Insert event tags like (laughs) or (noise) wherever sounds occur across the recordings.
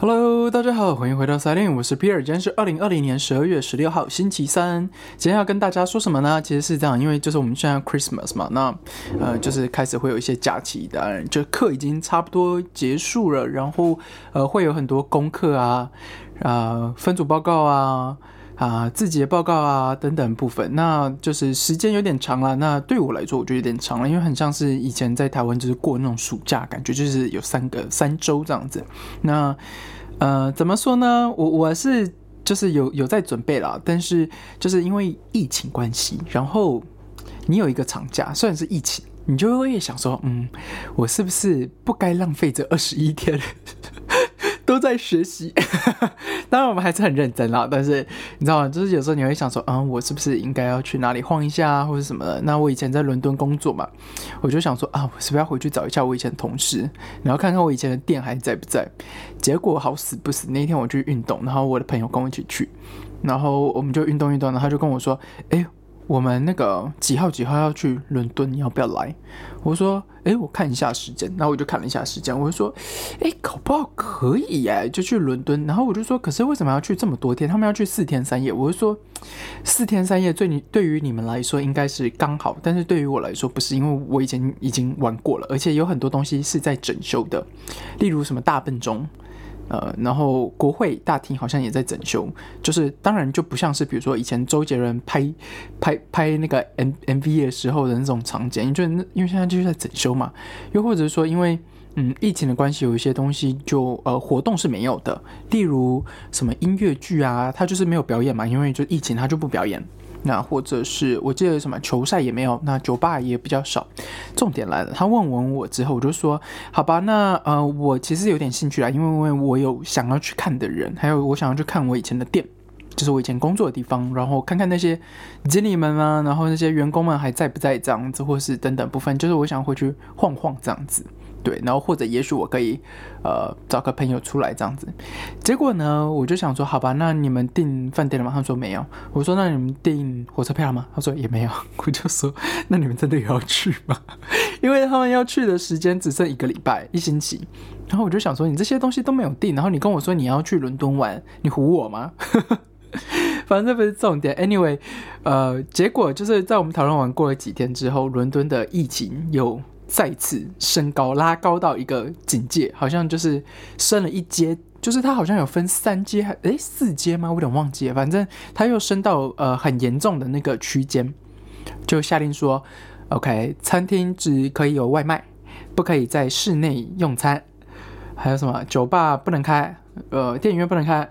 Hello，大家好，欢迎回到赛琳，我是皮尔今天是二零二零年十二月十六号，星期三。今天要跟大家说什么呢？其实是这样，因为就是我们现在 Christmas 嘛，那呃就是开始会有一些假期的，就课已经差不多结束了，然后呃会有很多功课啊啊分组报告啊。啊，自己的报告啊等等部分，那就是时间有点长了。那对我来说，我觉得有点长了，因为很像是以前在台湾就是过那种暑假，感觉就是有三个三周这样子。那呃，怎么说呢？我我是就是有有在准备了，但是就是因为疫情关系，然后你有一个长假，虽然是疫情，你就会想说，嗯，我是不是不该浪费这二十一天？都在学习，(laughs) 当然我们还是很认真啦。但是你知道吗？就是有时候你会想说，嗯，我是不是应该要去哪里晃一下，或者什么的？那我以前在伦敦工作嘛，我就想说啊，我是不是要回去找一下我以前的同事，然后看看我以前的店还在不在？结果好死不死，那天我去运动，然后我的朋友跟我一起去，然后我们就运动运动，然后他就跟我说，哎。我们那个几号几号要去伦敦？你要不要来？我说，哎，我看一下时间。然后我就看了一下时间，我就说，哎，搞不好可以哎，就去伦敦。然后我就说，可是为什么要去这么多天？他们要去四天三夜。我就说，四天三夜对你对于你们来说应该是刚好，但是对于我来说不是，因为我以前已经玩过了，而且有很多东西是在整修的，例如什么大笨钟。呃，然后国会大厅好像也在整修，就是当然就不像是比如说以前周杰伦拍拍拍那个 M M V 的时候的那种场景，就那因为现在就是在整修嘛，又或者说因为嗯疫情的关系，有一些东西就呃活动是没有的，例如什么音乐剧啊，它就是没有表演嘛，因为就疫情它就不表演。那或者是我记得什么球赛也没有，那酒吧也比较少。重点来了，他问完我之后，我就说好吧，那呃我其实有点兴趣啊，因为因为我有想要去看的人，还有我想要去看我以前的店，就是我以前工作的地方，然后看看那些经理们啊，然后那些员工们还在不在这样子，或是等等部分，就是我想回去晃晃这样子。对，然后或者也许我可以，呃，找个朋友出来这样子。结果呢，我就想说，好吧，那你们订饭店了吗？他说没有。我说那你们订火车票了吗？他说也没有。(laughs) 我就说那你们真的要去吗？因为他们要去的时间只剩一个礼拜，一星期。然后我就想说，你这些东西都没有订，然后你跟我说你要去伦敦玩，你唬我吗？(laughs) 反正这不是重点。Anyway，呃，结果就是在我们讨论完过了几天之后，伦敦的疫情又。再次升高，拉高到一个警戒，好像就是升了一阶，就是它好像有分三阶，还诶四阶吗？我有点忘记了，反正它又升到呃很严重的那个区间，就下令说，OK，餐厅只可以有外卖，不可以在室内用餐，还有什么酒吧不能开，呃电影院不能开，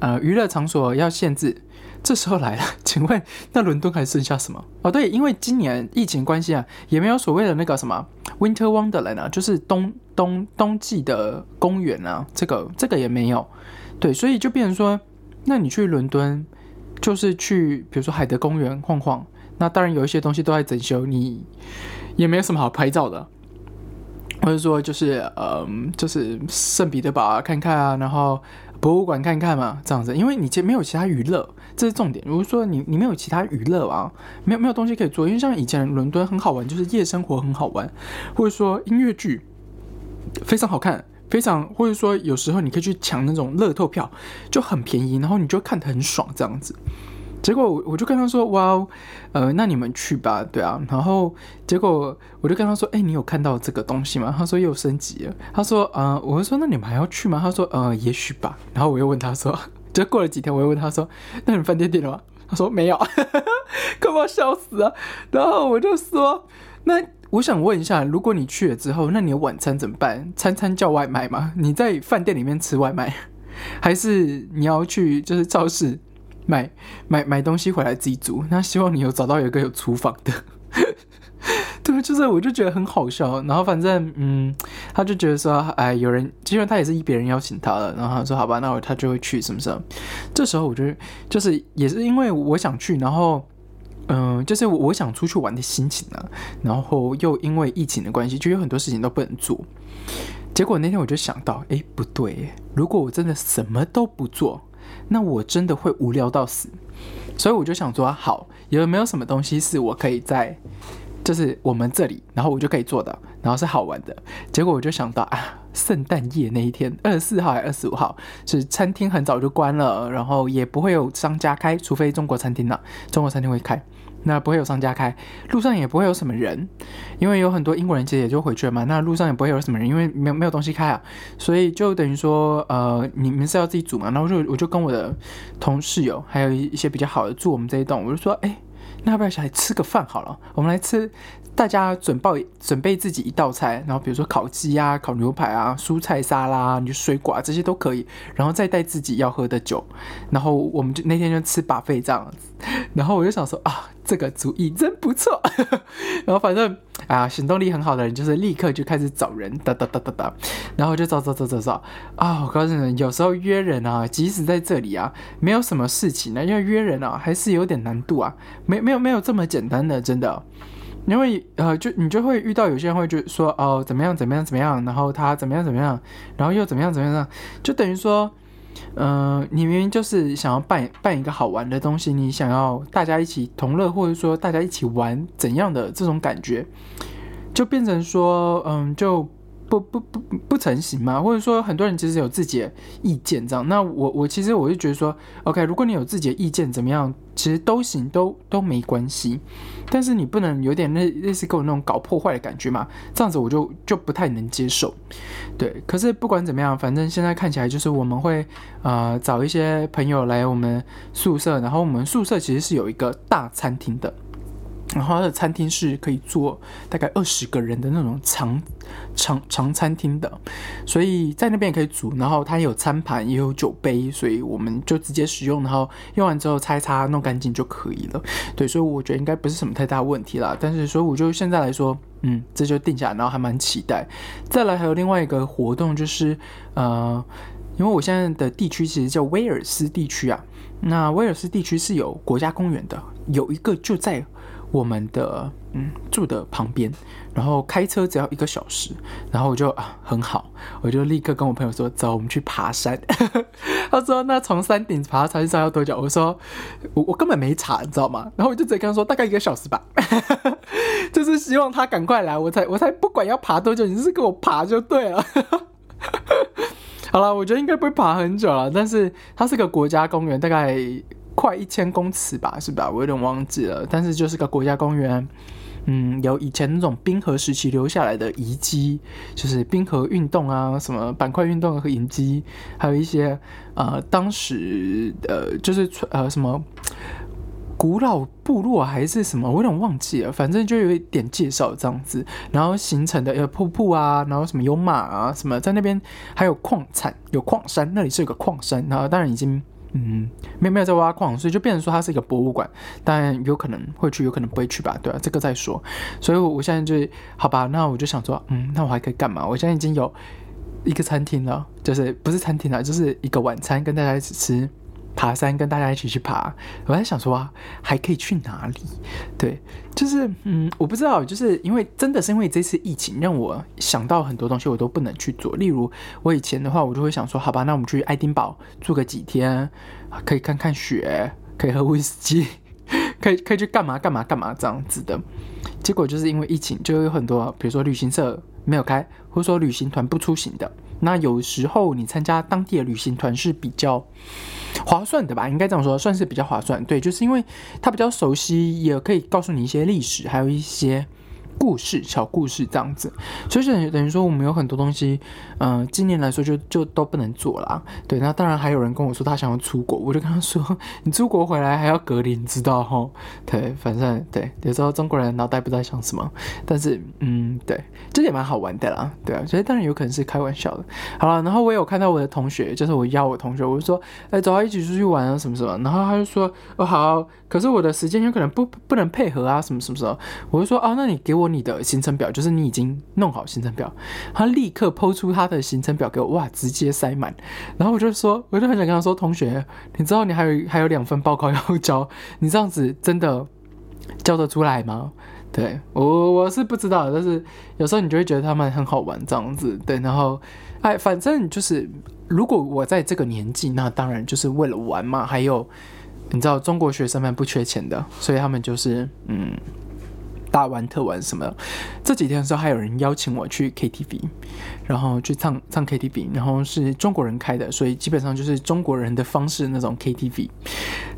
呃娱乐场所要限制。这时候来了，(laughs) 请问那伦敦还剩下什么？哦，对，因为今年疫情关系啊，也没有所谓的那个什么 Winter Wonderland 啊，就是冬冬冬季的公园啊，这个这个也没有。对，所以就变成说，那你去伦敦就是去，比如说海德公园晃晃。那当然有一些东西都在整修，你也没有什么好拍照的，或者说就是嗯，就是圣彼得堡啊看看啊，然后。博物馆看看嘛，这样子，因为你其实没有其他娱乐，这是重点。如果说你你没有其他娱乐啊，没有没有东西可以做，因为像以前伦敦很好玩，就是夜生活很好玩，或者说音乐剧非常好看，非常或者说有时候你可以去抢那种乐透票，就很便宜，然后你就看得很爽这样子。结果我我就跟他说，哇，呃，那你们去吧，对啊。然后结果我就跟他说，哎，你有看到这个东西吗？他说又升级了。他说，呃，我就说那你们还要去吗？他说，呃，也许吧。然后我又问他说，(laughs) 就过了几天，我又问他说，那你饭店订了吗？他说没有，哈哈哈快把我笑死了。然后我就说，那我想问一下，如果你去了之后，那你的晚餐怎么办？餐餐叫外卖吗？你在饭店里面吃外卖，还是你要去就是超市？买买买东西回来自己煮，那希望你有找到有一个有厨房的，(laughs) 对，就是我就觉得很好笑。然后反正嗯，他就觉得说，哎，有人，因为他也是依别人邀请他的，然后他说好吧，那我他就会去，是不是？这时候我就就是也是因为我想去，然后嗯，就是我想出去玩的心情啊，然后又因为疫情的关系，就有很多事情都不能做。结果那天我就想到，哎，不对，如果我真的什么都不做。那我真的会无聊到死，所以我就想说，好，有没有什么东西是我可以在就是我们这里，然后我就可以做的，然后是好玩的。结果我就想到啊，圣诞夜那一天，二十四号还是二十五号，是餐厅很早就关了，然后也不会有商家开，除非中国餐厅了，中国餐厅会开。那不会有商家开，路上也不会有什么人，因为有很多英国人其实也就回去了嘛。那路上也不会有什么人，因为没有没有东西开啊，所以就等于说，呃，你们是要自己煮嘛。然后就我就跟我的同室友，还有一些比较好的住我们这一栋，我就说，哎，那要不要来吃个饭好了？我们来吃。大家准备准备自己一道菜，然后比如说烤鸡啊、烤牛排啊、蔬菜沙拉、你就水果啊这些都可以，然后再带自己要喝的酒，然后我们就那天就吃把费这样子，然后我就想说啊，这个主意真不错，(laughs) 然后反正啊行动力很好的人就是立刻就开始找人，哒哒哒哒哒，然后就找找找找找啊，我告诉你，有时候约人啊，即使在这里啊，没有什么事情呢，因为约人啊还是有点难度啊，没没有没有这么简单的，真的。因为呃，就你就会遇到有些人会就说哦，怎么样怎么样怎么样，然后他怎么样怎么样，然后又怎么样怎么样，就等于说，嗯，你明明就是想要办办一个好玩的东西，你想要大家一起同乐，或者说大家一起玩怎样的这种感觉，就变成说，嗯，就。不不不不成型嘛，或者说很多人其实有自己的意见这样。那我我其实我就觉得说，OK，如果你有自己的意见怎么样，其实都行，都都没关系。但是你不能有点类类似跟我那种搞破坏的感觉嘛，这样子我就就不太能接受。对，可是不管怎么样，反正现在看起来就是我们会呃找一些朋友来我们宿舍，然后我们宿舍其实是有一个大餐厅的。然后它的餐厅是可以坐大概二十个人的那种长长长餐厅的，所以在那边也可以煮。然后它有餐盘，也有酒杯，所以我们就直接使用，然后用完之后擦一擦，弄干净就可以了。对，所以我觉得应该不是什么太大问题啦。但是，所以我就现在来说，嗯，这就定下来，然后还蛮期待。再来还有另外一个活动，就是呃，因为我现在的地区其实叫威尔斯地区啊，那威尔斯地区是有国家公园的，有一个就在。我们的嗯住的旁边，然后开车只要一个小时，然后我就啊很好，我就立刻跟我朋友说走，我们去爬山。(laughs) 他说那从山顶爬到山上要多久？我说我我根本没查，你知道吗？然后我就直接跟他说大概一个小时吧，(laughs) 就是希望他赶快来，我才我才不管要爬多久，你就是给我爬就对了。(laughs) 好了，我觉得应该不会爬很久了，但是它是个国家公园，大概。快一千公尺吧，是吧？我有点忘记了，但是就是个国家公园，嗯，有以前那种冰河时期留下来的遗迹，就是冰河运动啊，什么板块运动和遗迹，还有一些呃，当时呃，就是呃什么古老部落还是什么，我有点忘记了，反正就有一点介绍这样子，然后形成的呃瀑布啊，然后什么有马啊，什么在那边还有矿产，有矿山，那里是有个矿山，然后当然已经。嗯，没有没有在挖矿，所以就变成说它是一个博物馆，但有可能会去，有可能不会去吧，对吧？这个再说。所以我现在就好吧，那我就想说，嗯，那我还可以干嘛？我现在已经有一个餐厅了，就是不是餐厅了，就是一个晚餐跟大家一起吃。爬山跟大家一起去爬，我在想说啊，还可以去哪里？对，就是嗯，我不知道，就是因为真的是因为这次疫情，让我想到很多东西我都不能去做。例如我以前的话，我就会想说，好吧，那我们去爱丁堡住个几天，可以看看雪，可以喝威士忌，(laughs) 可以可以去干嘛干嘛干嘛这样子的。结果就是因为疫情，就有很多，比如说旅行社没有开，或者说旅行团不出行的。那有时候你参加当地的旅行团是比较划算的吧？应该这样说，算是比较划算。对，就是因为他比较熟悉，也可以告诉你一些历史，还有一些。故事小故事这样子，所以等于说我们有很多东西，嗯，今年来说就就都不能做啦。对，那当然还有人跟我说他想要出国，我就跟他说，你出国回来还要隔离，你知道哈？对，反正对，有时候中国人脑袋不知道想什么，但是嗯，对，这也蛮好玩的啦。对啊，所以当然有可能是开玩笑的。好了，然后我有看到我的同学，就是我邀我同学，我就说，哎，走啊，一起出去玩啊，什么什么。然后他就说，哦好，可是我的时间有可能不不能配合啊，什么什么什么。我就说，哦，那你给我。你的行程表就是你已经弄好行程表，他立刻抛出他的行程表给我，哇，直接塞满。然后我就说，我就很想跟他说，同学，你知道你还有还有两份报告要交，你这样子真的交得出来吗？对我我是不知道，但是有时候你就会觉得他们很好玩这样子，对。然后哎，反正就是如果我在这个年纪，那当然就是为了玩嘛。还有你知道中国学生们不缺钱的，所以他们就是嗯。大玩特玩什么。这几天的时候，还有人邀请我去 KTV，然后去唱唱 KTV，然后是中国人开的，所以基本上就是中国人的方式那种 KTV。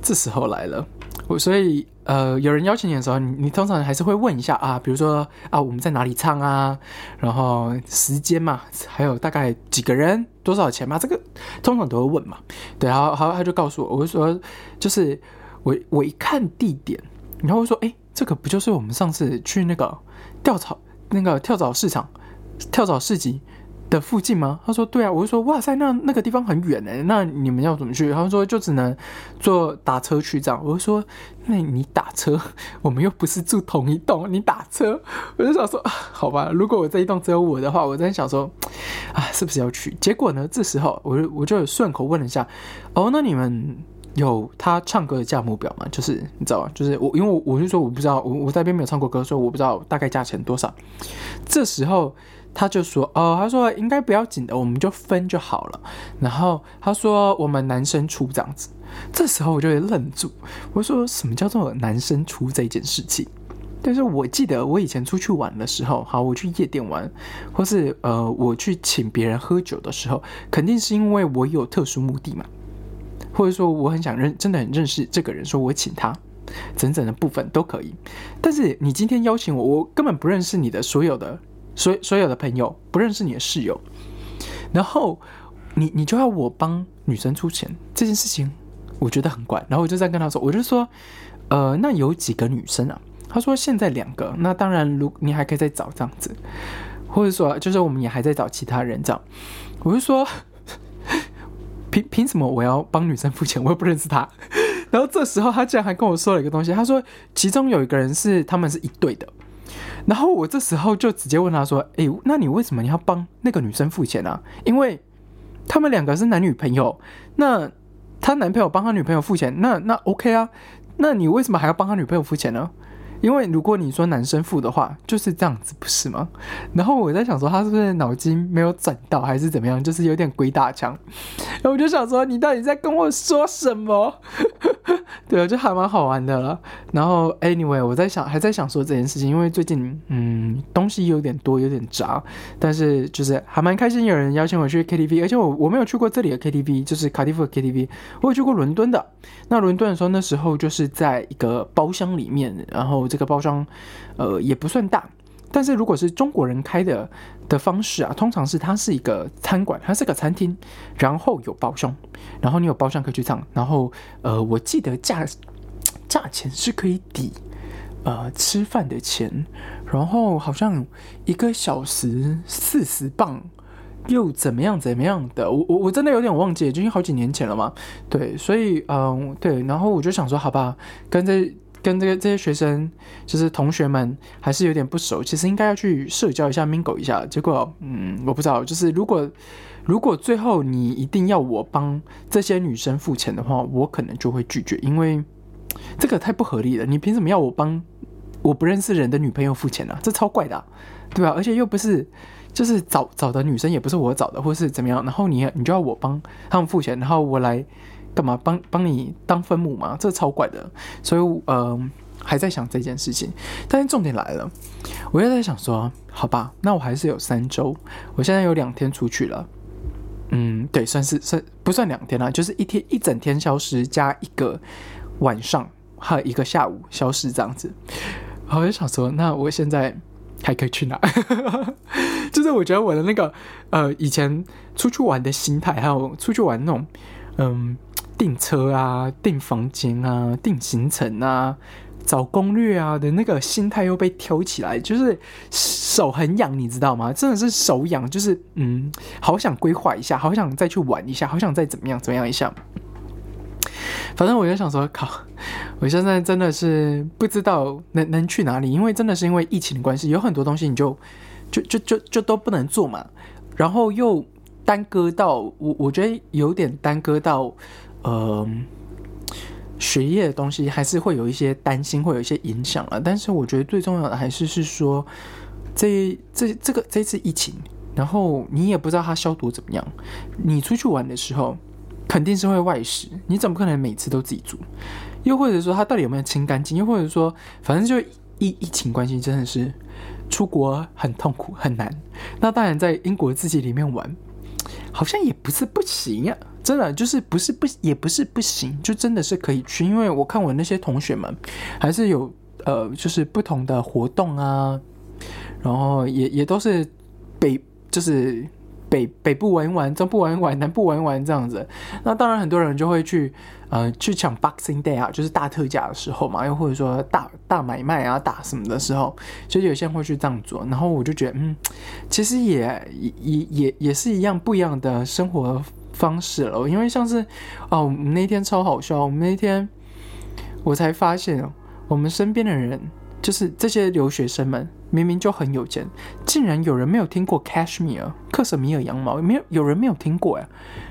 这时候来了，我所以呃，有人邀请你的时候，你你通常还是会问一下啊，比如说啊，我们在哪里唱啊，然后时间嘛，还有大概几个人，多少钱嘛，这个通常都会问嘛。对，然后好，他就告诉我，我就说，就是我我一看地点，然后说，哎，这个不就是我们上次去那个跳蚤那个跳蚤市场跳蚤市集？的附近吗？他说对啊，我就说哇塞，那那个地方很远哎，那你们要怎么去？他说就只能坐打车去这样。我就说那你打车，(laughs) 我们又不是住同一栋，你打车，我就想说好吧，如果我这一栋只有我的话，我在想说啊，是不是要去？结果呢，这时候我就我就顺口问了一下，哦，那你们有他唱歌的价目表嘛？就是你知道吗？就是我因为我我就说我不知道，我我在那边没有唱过歌，所以我不知道大概价钱多少。这时候。他就说：“哦，他说应该不要紧的，我们就分就好了。”然后他说：“我们男生出这样子。”这时候我就会愣住，我说：“什么叫做男生出这件事情？” (laughs) 但是我记得我以前出去玩的时候，好，我去夜店玩，或是呃，我去请别人喝酒的时候，肯定是因为我有特殊目的嘛，或者说我很想认，真的很认识这个人，说我请他，整整的部分都可以。但是你今天邀请我，我根本不认识你的所有的。所所有的朋友不认识你的室友，然后你你就要我帮女生出钱这件事情，我觉得很怪。然后我就在跟他说，我就说，呃，那有几个女生啊？他说现在两个。那当然，如你还可以再找这样子，或者说就是我们也还在找其他人这样。我就说，凭什么我要帮女生付钱？(laughs) 我又不认识她。(laughs) 然后这时候他竟然还跟我说了一个东西，他说其中有一个人是他们是一对的。然后我这时候就直接问他说：“哎，那你为什么你要帮那个女生付钱呢？因为他们两个是男女朋友，那他男朋友帮他女朋友付钱，那那 OK 啊？那你为什么还要帮他女朋友付钱呢？”因为如果你说男生付的话，就是这样子，不是吗？然后我在想说，他是不是脑筋没有转到，还是怎么样？就是有点鬼打墙。然后我就想说，你到底在跟我说什么？对啊，就还蛮好玩的了。然后，anyway，我在想，还在想说这件事情，因为最近嗯东西有点多，有点杂，但是就是还蛮开心，有人邀请我去 KTV，而且我我没有去过这里的 KTV，就是卡迪夫的 KTV，我有去过伦敦的。那伦敦的时候，那时候就是在一个包厢里面，然后。这个包装，呃，也不算大，但是如果是中国人开的的方式啊，通常是它是一个餐馆，它是个餐厅，然后有包厢，然后你有包厢可以去唱，然后呃，我记得价价钱是可以抵呃吃饭的钱，然后好像一个小时四十磅，又怎么样怎么样的，我我我真的有点忘记，已经好几年前了嘛，对，所以嗯对，然后我就想说，好吧，跟着。跟这个这些学生，就是同学们，还是有点不熟。其实应该要去社交一下，mingle 一下。结果，嗯，我不知道。就是如果如果最后你一定要我帮这些女生付钱的话，我可能就会拒绝，因为这个太不合理了。你凭什么要我帮我不认识人的女朋友付钱呢？这超怪的，对吧？而且又不是就是找找的女生，也不是我找的，或是怎么样。然后你你就要我帮他们付钱，然后我来。干嘛帮帮你当分母吗？这超怪的，所以呃还在想这件事情。但是重点来了，我又在想说，好吧，那我还是有三周，我现在有两天出去了，嗯，对，算是算不算两天啦？就是一天一整天消失，加一个晚上还有一个下午消失这样子。我就想说，那我现在还可以去哪？(laughs) 就是我觉得我的那个呃以前出去玩的心态，还有出去玩那种嗯。订车啊，订房间啊，订行程啊，找攻略啊的那个心态又被挑起来，就是手很痒，你知道吗？真的是手痒，就是嗯，好想规划一下，好想再去玩一下，好想再怎么样怎么样一下。反正我就想说，靠，我现在真的是不知道能能去哪里，因为真的是因为疫情的关系，有很多东西你就就就就就都不能做嘛，然后又耽搁到我，我觉得有点耽搁到。呃，学业的东西还是会有一些担心，会有一些影响了。但是我觉得最重要的还是是说，这这这个这次疫情，然后你也不知道它消毒怎么样。你出去玩的时候，肯定是会外食，你怎么可能每次都自己煮？又或者说它到底有没有清干净？又或者说，反正就疫疫情关系，真的是出国很痛苦很难。那当然，在英国自己里面玩，好像也不是不行啊。真的就是不是不也不是不行，就真的是可以去。因为我看我那些同学们，还是有呃，就是不同的活动啊，然后也也都是北就是。北北部玩一玩，中部玩一玩，南部玩一玩这样子。那当然，很多人就会去呃去抢 Boxing Day 啊，就是大特价的时候嘛，又或者说大大买卖啊、大什么的时候，所以有些人会去这样做。然后我就觉得，嗯，其实也也也也是一样不一样的生活方式了。因为像是哦，那天超好笑，我们那天我才发现，我们身边的人就是这些留学生们。明明就很有钱，竟然有人没有听过 Cashmere 克什米尔羊毛，没有有人没有听过呀。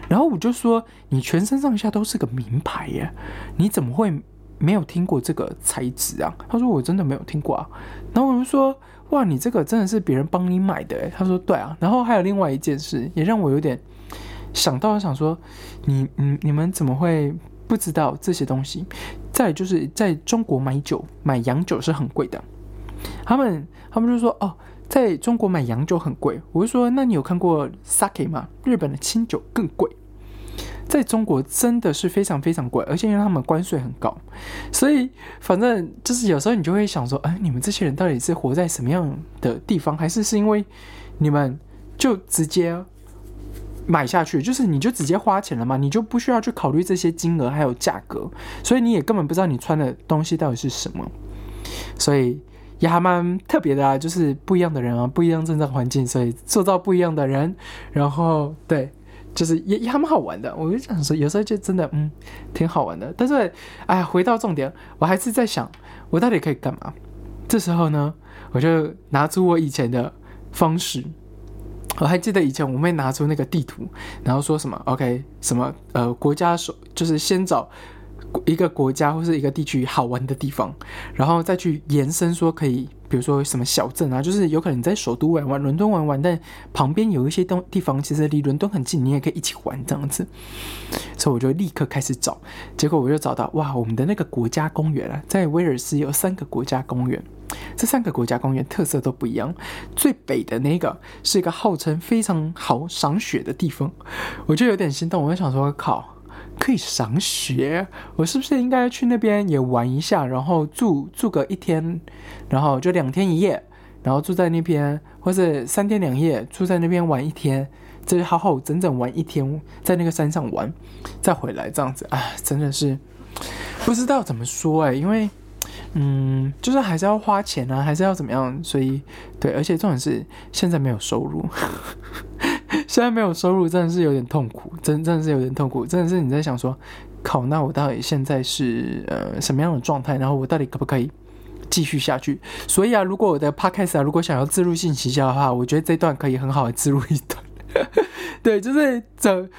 然后我就说，你全身上下都是个名牌耶，你怎么会没有听过这个材质啊？他说我真的没有听过啊。然后我就说，哇，你这个真的是别人帮你买的？他说对啊。然后还有另外一件事，也让我有点想到，想说，你你你们怎么会不知道这些东西？再就是在中国买酒买洋酒是很贵的，他们。他们就说：“哦，在中国买洋酒很贵。”我就说：“那你有看过 sake 吗？日本的清酒更贵，在中国真的是非常非常贵，而且因为他们关税很高，所以反正就是有时候你就会想说：，哎，你们这些人到底是活在什么样的地方？还是是因为你们就直接买下去，就是你就直接花钱了嘛？你就不需要去考虑这些金额还有价格，所以你也根本不知道你穿的东西到底是什么，所以。”也还蛮特别的啊，就是不一样的人啊，不一样成长环境，所以塑造不一样的人。然后对，就是也也还蛮好玩的。我就想说，有时候就真的嗯，挺好玩的。但是哎，回到重点，我还是在想，我到底可以干嘛？这时候呢，我就拿出我以前的方式。我还记得以前我妹拿出那个地图，然后说什么 OK 什么呃国家首就是先找。一个国家或是一个地区好玩的地方，然后再去延伸说可以，比如说什么小镇啊，就是有可能你在首都玩玩，伦敦玩玩，但旁边有一些东地方其实离伦敦很近，你也可以一起玩这样子。所以我就立刻开始找，结果我就找到哇，我们的那个国家公园啊，在威尔斯有三个国家公园，这三个国家公园特色都不一样。最北的那个是一个号称非常好赏雪的地方，我就有点心动，我就想说靠。可以赏雪，我是不是应该去那边也玩一下？然后住住个一天，然后就两天一夜，然后住在那边，或者三天两夜住在那边玩一天，这好好整整玩一天，在那个山上玩，再回来这样子啊，真的是不知道怎么说哎，因为嗯，就是还是要花钱啊，还是要怎么样？所以对，而且重点是现在没有收入。(laughs) 现在没有收入，真的是有点痛苦，真真的是有点痛苦，真的是你在想说，靠，那我到底现在是呃什么样的状态？然后我到底可不可以继续下去？所以啊，如果我的 podcast 啊，如果想要自入性营销的话，我觉得这段可以很好的自入一段，(laughs) 对，就是整。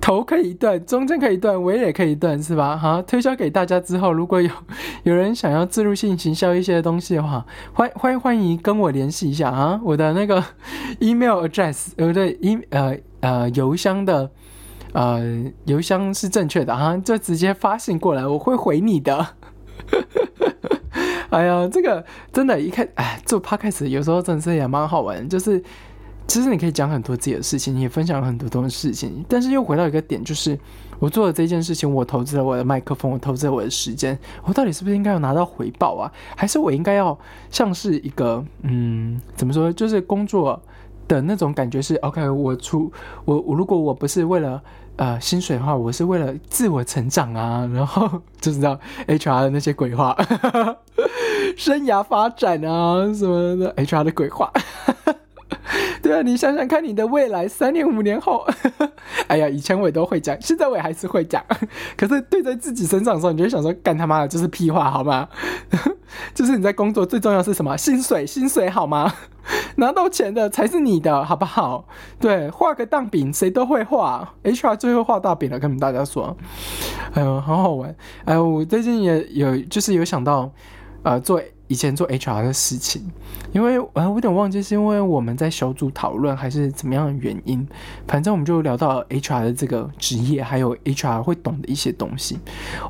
头可以断，中间可以断，尾也可以断，是吧？哈，推销给大家之后，如果有 (laughs) 有人想要自入性行销一些东西的话，欢欢欢迎跟我联系一下啊！我的那个 (laughs) email address，呃，对，e 呃呃邮箱的呃邮箱是正确的哈，就直接发信过来，我会回你的。(laughs) 哎呀，这个真的，一看，哎，做 podcast 有时候真的是也蛮好玩，就是。其实你可以讲很多自己的事情，你也分享了很多东西事情，但是又回到一个点，就是我做的这件事情，我投资了我的麦克风，我投资了我的时间，我到底是不是应该要拿到回报啊？还是我应该要像是一个嗯，怎么说，就是工作的那种感觉是 OK？我出我我如果我不是为了呃薪水的话，我是为了自我成长啊，然后 (laughs) 就知道 HR 的那些鬼话，(laughs) 生涯发展啊什么的，HR 的鬼话。(laughs) 对啊，你想想看，你的未来三年五年后，(laughs) 哎呀，以前我也都会讲，现在我也还是会讲。(laughs) 可是对在自己身上的时候，你就想说，干他妈的，就是屁话，好吗？就是你在工作最重要是什么？薪水，薪水好吗？拿到钱的才是你的，好不好？对，画个大饼，谁都会画。HR 最会画大饼了，跟你们大家说。哎呦，好好玩。哎呦，我最近也有，就是有想到，呃，做。以前做 HR 的事情，因为我有点忘记是因为我们在小组讨论还是怎么样的原因，反正我们就聊到 HR 的这个职业，还有 HR 会懂的一些东西。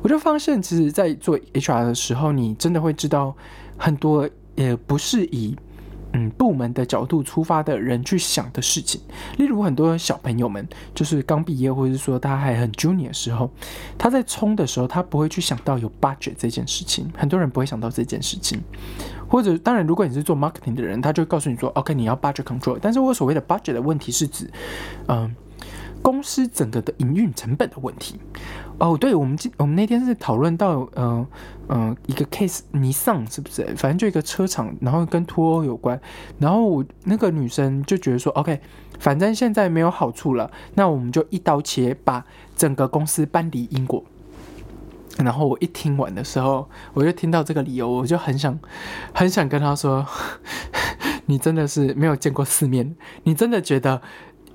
我就发现，其实，在做 HR 的时候，你真的会知道很多也不是以。嗯，部门的角度出发的人去想的事情，例如很多小朋友们，就是刚毕业，或者是说他还很 junior 的时候，他在冲的时候，他不会去想到有 budget 这件事情，很多人不会想到这件事情，或者当然，如果你是做 marketing 的人，他就告诉你说，OK，你要 budget control，但是我所谓的 budget 的问题是指，嗯。公司整个的营运成本的问题哦，对我们今我们那天是讨论到呃呃一个 case，尼桑是不是？反正就一个车厂，然后跟脱欧有关，然后我那个女生就觉得说，OK，反正现在没有好处了，那我们就一刀切，把整个公司搬离英国。然后我一听完的时候，我就听到这个理由，我就很想很想跟他说，(laughs) 你真的是没有见过世面，你真的觉得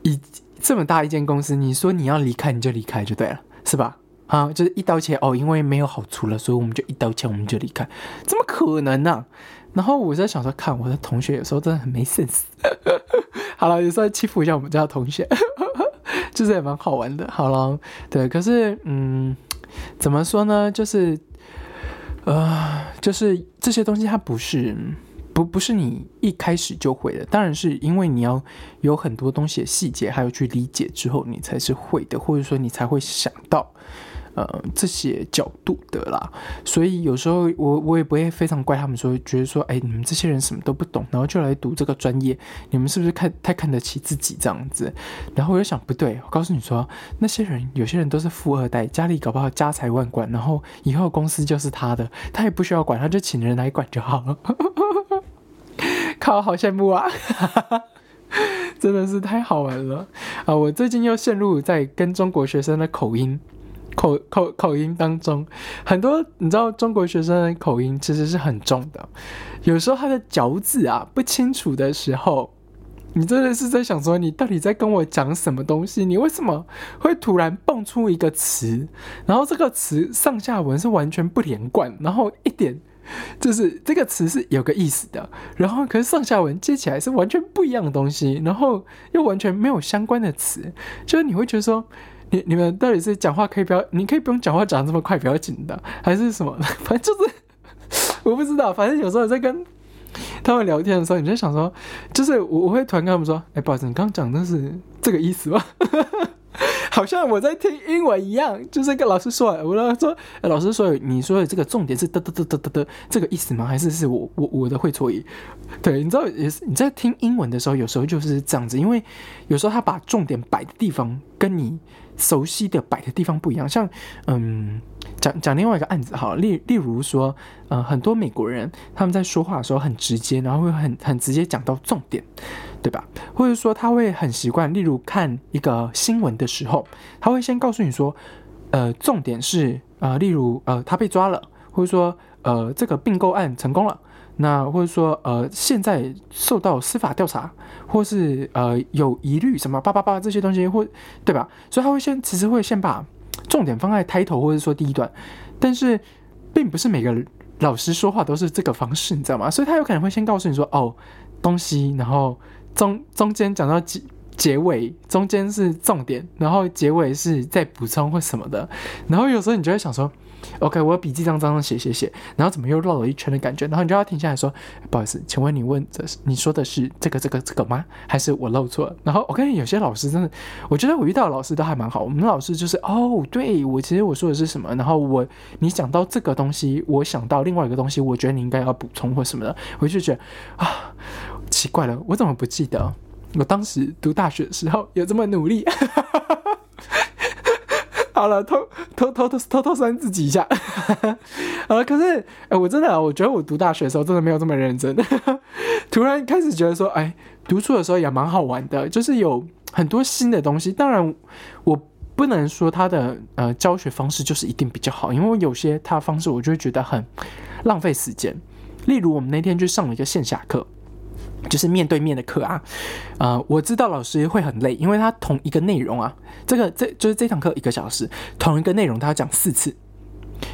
一。这么大一间公司，你说你要离开你就离开就对了，是吧？啊，就是一刀切哦，因为没有好处了，所以我们就一刀切，我们就离开，怎么可能呢？然后我在想说，看我的同学有时候真的很没 sense。(laughs) 好了，有时候欺负一下我们家的同学，(laughs) 就是也蛮好玩的。好了，对，可是嗯，怎么说呢？就是呃，就是这些东西它不是。不不是你一开始就会的，当然是因为你要有很多东西的细节，还有去理解之后，你才是会的，或者说你才会想到，呃，这些角度的啦。所以有时候我我也不会非常怪他们说，觉得说，哎，你们这些人什么都不懂，然后就来读这个专业，你们是不是看太看得起自己这样子？然后我就想，不对，我告诉你说，那些人有些人都是富二代，家里搞不好家财万贯，然后以后公司就是他的，他也不需要管，他就请人来管就好了。靠，好羡慕啊！(laughs) 真的是太好玩了啊！我最近又陷入在跟中国学生的口音、口口口音当中，很多你知道中国学生的口音其实是很重的，有时候他的嚼字啊不清楚的时候，你真的是在想说，你到底在跟我讲什么东西？你为什么会突然蹦出一个词，然后这个词上下文是完全不连贯，然后一点。(laughs) 就是这个词是有个意思的，然后可是上下文接起来是完全不一样的东西，然后又完全没有相关的词，就是你会觉得说，你你们到底是讲话可以不要，你可以不用讲话讲这么快，不要紧的，还是什么？(laughs) 反正就是 (laughs) 我不知道，反正有时候在跟他们聊天的时候，你就想说，就是我我会突然跟他们说，哎，不好意思，你刚讲的是这个意思吗？好像我在听英文一样，就是跟老师说，我老说，老师说，你说的这个重点是得得得得得得这个意思吗？还是是我我我的会错意？对，你知道，也是你在听英文的时候，有时候就是这样子，因为有时候他把重点摆的地方跟你熟悉的摆的地方不一样。像，嗯，讲讲另外一个案子哈，例例如说，呃，很多美国人他们在说话的时候很直接，然后会很很直接讲到重点。对吧？或者说他会很习惯，例如看一个新闻的时候，他会先告诉你说，呃，重点是呃，例如呃，他被抓了，或者说呃，这个并购案成功了，那或者说呃，现在受到司法调查，或是呃有疑虑什么叭叭叭这些东西，或对吧？所以他会先其实会先把重点放在开头或者说第一段，但是并不是每个老师说话都是这个方式，你知道吗？所以他有可能会先告诉你说哦东西，然后。中中间讲到结结尾，中间是重点，然后结尾是再补充或什么的，然后有时候你就会想说，OK，我笔记张张写写写，然后怎么又绕了一圈的感觉，然后你就要停下来说，不好意思，请问你问这你说的是这个这个这个吗？还是我漏错了？然后我跟有些老师真的，我觉得我遇到的老师都还蛮好，我们老师就是哦，对我其实我说的是什么，然后我你讲到这个东西，我想到另外一个东西，我觉得你应该要补充或什么的，我就觉得啊。奇怪了，我怎么不记得我当时读大学的时候有这么努力？好了，偷偷偷偷偷偷酸自己一下。(laughs) 好了，可是哎，我真的我觉得我读大学的时候真的没有这么认真。(laughs) 突然开始觉得说，哎，读书的时候也蛮好玩的，就是有很多新的东西。当然，我不能说他的呃教学方式就是一定比较好，因为有些他的方式我就会觉得很浪费时间。例如，我们那天去上了一个线下课。就是面对面的课啊，呃，我知道老师会很累，因为他同一个内容啊，这个这就是这堂课一个小时，同一个内容他要讲四次。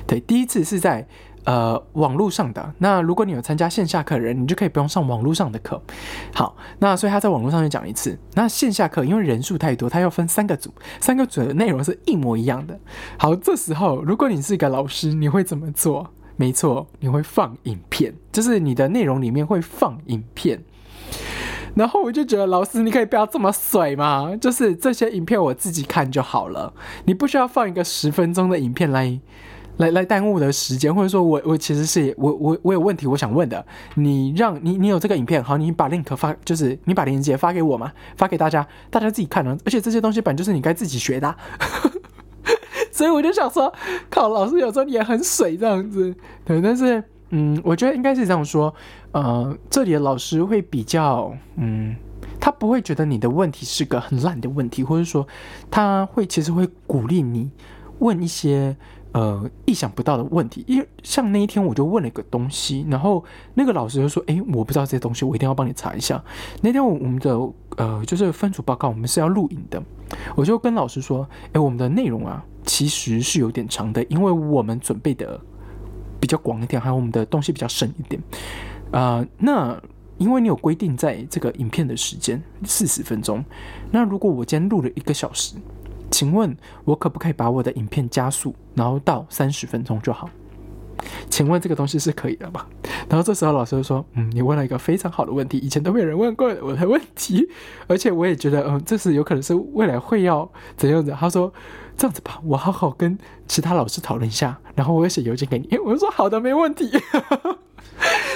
对，第一次是在呃网络上的，那如果你有参加线下课的人，你就可以不用上网络上的课。好，那所以他在网络上就讲一次。那线下课因为人数太多，他要分三个组，三个组的内容是一模一样的。好，这时候如果你是一个老师，你会怎么做？没错，你会放影片，就是你的内容里面会放影片。然后我就觉得老师，你可以不要这么水嘛？就是这些影片我自己看就好了，你不需要放一个十分钟的影片来。来来耽误我的时间，或者说我我其实是我我我有问题我想问的，你让你你有这个影片好，你把 link 发就是你把链接发给我嘛，发给大家，大家自己看了，而且这些东西本就是你该自己学的，(laughs) 所以我就想说，靠，老师有时候你也很水这样子，对，但是嗯，我觉得应该是这样说，呃，这里的老师会比较嗯，他不会觉得你的问题是个很烂的问题，或者说他会其实会鼓励你问一些。呃，意想不到的问题，因为像那一天我就问了一个东西，然后那个老师就说：“哎，我不知道这些东西，我一定要帮你查一下。”那天我们的呃就是分组报告，我们是要录影的，我就跟老师说：“哎，我们的内容啊，其实是有点长的，因为我们准备的比较广一点，还有我们的东西比较深一点。啊，那因为你有规定在这个影片的时间四十分钟，那如果我今天录了一个小时。”请问，我可不可以把我的影片加速，然后到三十分钟就好？请问这个东西是可以的吗？然后这时候老师就说：“嗯，你问了一个非常好的问题，以前都没有人问过我的问题，而且我也觉得，嗯，这是有可能是未来会要怎样子。”他说：“这样子吧，我好好跟其他老师讨论一下，然后我会写邮件给你。”我说：“好的，没问题。(laughs) ”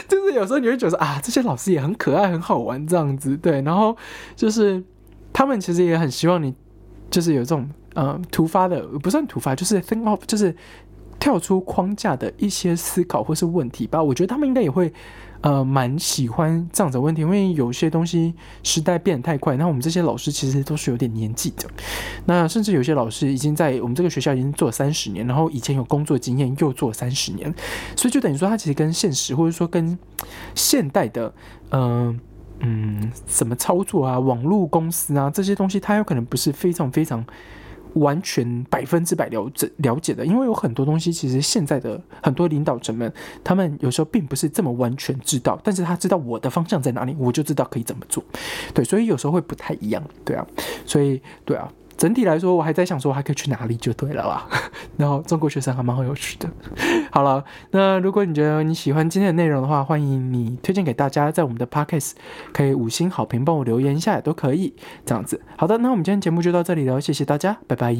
就是有时候你会觉得啊，这些老师也很可爱，很好玩这样子，对。然后就是他们其实也很希望你。就是有这种嗯突发的，不算突发，就是 think of，就是跳出框架的一些思考或是问题吧。我觉得他们应该也会呃蛮喜欢这样的问题，因为有些东西时代变得太快。那我们这些老师其实都是有点年纪的，那甚至有些老师已经在我们这个学校已经做了三十年，然后以前有工作经验又做三十年，所以就等于说他其实跟现实或者说跟现代的嗯。嗯，怎么操作啊？网络公司啊，这些东西，他有可能不是非常非常完全百分之百了解了解的，因为有很多东西，其实现在的很多领导者们，他们有时候并不是这么完全知道，但是他知道我的方向在哪里，我就知道可以怎么做。对，所以有时候会不太一样，对啊，所以对啊。整体来说，我还在想说还可以去哪里就对了啦。(laughs) 然后中国学生还蛮好有趣的。好了，那如果你觉得你喜欢今天的内容的话，欢迎你推荐给大家，在我们的 podcast 可以五星好评，帮我留言一下也都可以。这样子，好的，那我们今天节目就到这里了，谢谢大家，拜拜。